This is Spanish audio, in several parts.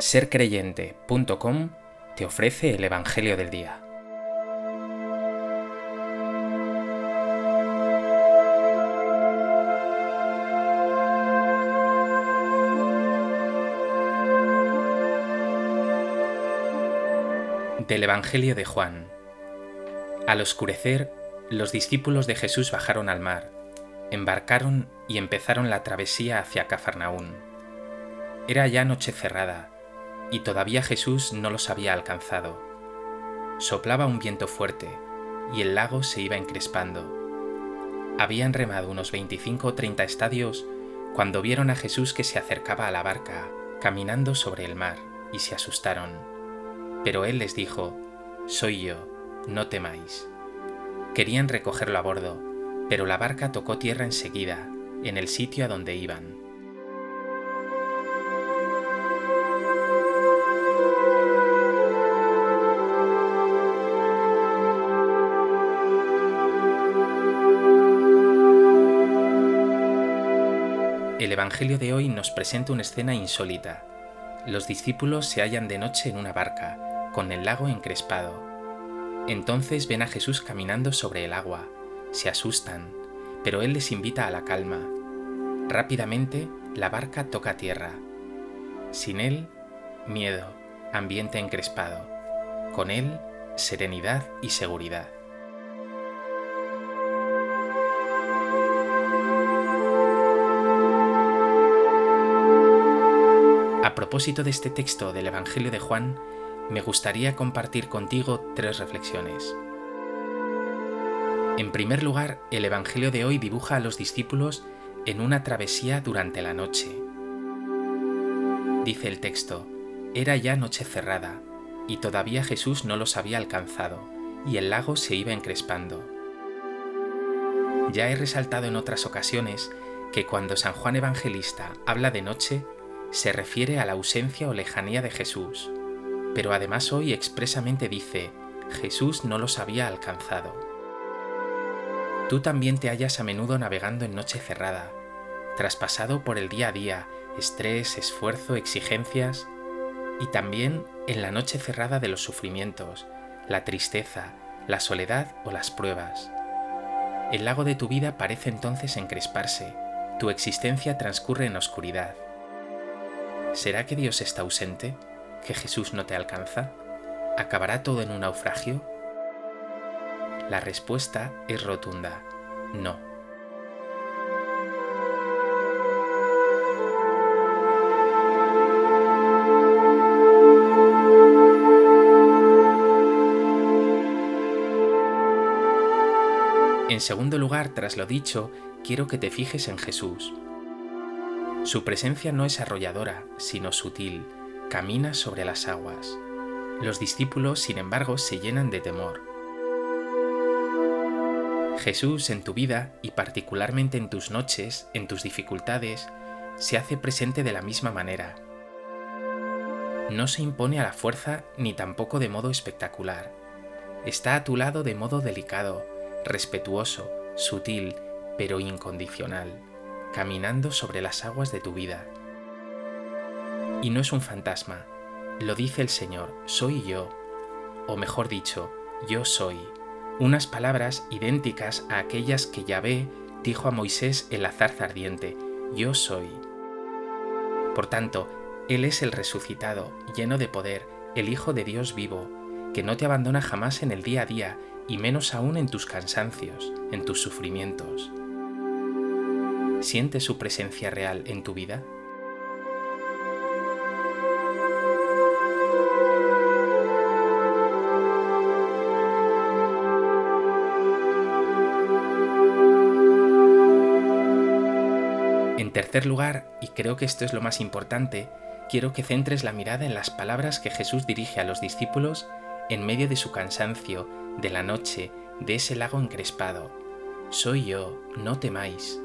sercreyente.com te ofrece el Evangelio del Día. Del Evangelio de Juan. Al oscurecer, los discípulos de Jesús bajaron al mar, embarcaron y empezaron la travesía hacia Cafarnaún. Era ya noche cerrada, y todavía Jesús no los había alcanzado. Soplaba un viento fuerte, y el lago se iba encrespando. Habían remado unos 25 o 30 estadios cuando vieron a Jesús que se acercaba a la barca, caminando sobre el mar, y se asustaron. Pero él les dijo, Soy yo, no temáis. Querían recogerlo a bordo, pero la barca tocó tierra enseguida, en el sitio a donde iban. El Evangelio de hoy nos presenta una escena insólita. Los discípulos se hallan de noche en una barca, con el lago encrespado. Entonces ven a Jesús caminando sobre el agua, se asustan, pero Él les invita a la calma. Rápidamente la barca toca tierra. Sin Él, miedo, ambiente encrespado. Con Él, serenidad y seguridad. Propósito de este texto del Evangelio de Juan, me gustaría compartir contigo tres reflexiones. En primer lugar, el Evangelio de hoy dibuja a los discípulos en una travesía durante la noche. Dice el texto, era ya noche cerrada, y todavía Jesús no los había alcanzado, y el lago se iba encrespando. Ya he resaltado en otras ocasiones que cuando San Juan Evangelista habla de noche, se refiere a la ausencia o lejanía de Jesús, pero además hoy expresamente dice, Jesús no los había alcanzado. Tú también te hallas a menudo navegando en noche cerrada, traspasado por el día a día, estrés, esfuerzo, exigencias, y también en la noche cerrada de los sufrimientos, la tristeza, la soledad o las pruebas. El lago de tu vida parece entonces encresparse, tu existencia transcurre en oscuridad. ¿Será que Dios está ausente? ¿Que Jesús no te alcanza? ¿Acabará todo en un naufragio? La respuesta es rotunda, no. En segundo lugar, tras lo dicho, quiero que te fijes en Jesús. Su presencia no es arrolladora, sino sutil, camina sobre las aguas. Los discípulos, sin embargo, se llenan de temor. Jesús en tu vida y particularmente en tus noches, en tus dificultades, se hace presente de la misma manera. No se impone a la fuerza ni tampoco de modo espectacular. Está a tu lado de modo delicado, respetuoso, sutil, pero incondicional caminando sobre las aguas de tu vida. Y no es un fantasma, lo dice el Señor, soy yo, o mejor dicho, yo soy, unas palabras idénticas a aquellas que Yahvé dijo a Moisés en la zarza ardiente, yo soy. Por tanto, Él es el resucitado, lleno de poder, el Hijo de Dios vivo, que no te abandona jamás en el día a día y menos aún en tus cansancios, en tus sufrimientos. ¿Sientes su presencia real en tu vida? En tercer lugar, y creo que esto es lo más importante, quiero que centres la mirada en las palabras que Jesús dirige a los discípulos en medio de su cansancio, de la noche, de ese lago encrespado. Soy yo, no temáis.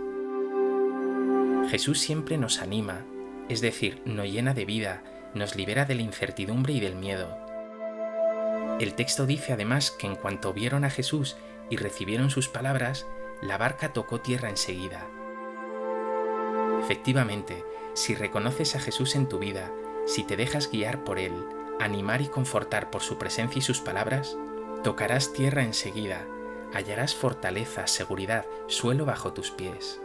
Jesús siempre nos anima, es decir, nos llena de vida, nos libera de la incertidumbre y del miedo. El texto dice además que en cuanto vieron a Jesús y recibieron sus palabras, la barca tocó tierra enseguida. Efectivamente, si reconoces a Jesús en tu vida, si te dejas guiar por Él, animar y confortar por su presencia y sus palabras, tocarás tierra enseguida, hallarás fortaleza, seguridad, suelo bajo tus pies.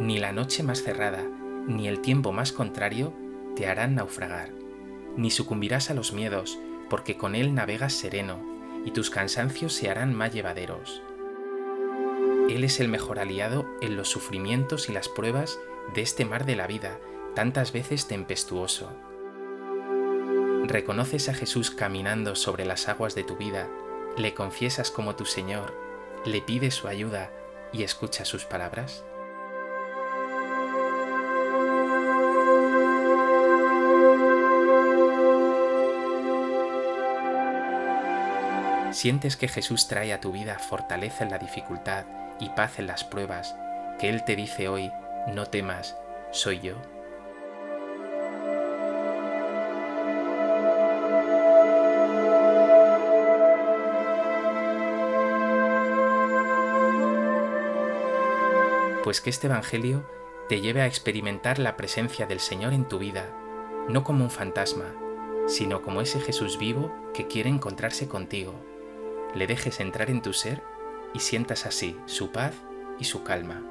Ni la noche más cerrada, ni el tiempo más contrario te harán naufragar, ni sucumbirás a los miedos, porque con Él navegas sereno, y tus cansancios se harán más llevaderos. Él es el mejor aliado en los sufrimientos y las pruebas de este mar de la vida, tantas veces tempestuoso. Reconoces a Jesús caminando sobre las aguas de tu vida, le confiesas como tu Señor, le pides su ayuda y escuchas sus palabras. Sientes que Jesús trae a tu vida fortaleza en la dificultad y paz en las pruebas, que Él te dice hoy, no temas, soy yo. Pues que este Evangelio te lleve a experimentar la presencia del Señor en tu vida, no como un fantasma, sino como ese Jesús vivo que quiere encontrarse contigo. Le dejes entrar en tu ser y sientas así su paz y su calma.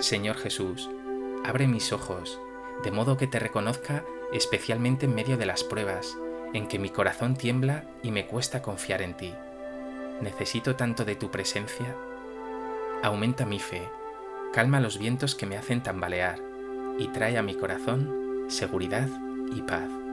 Señor Jesús, abre mis ojos, de modo que te reconozca especialmente en medio de las pruebas, en que mi corazón tiembla y me cuesta confiar en ti. Necesito tanto de tu presencia. Aumenta mi fe, calma los vientos que me hacen tambalear y trae a mi corazón seguridad y paz.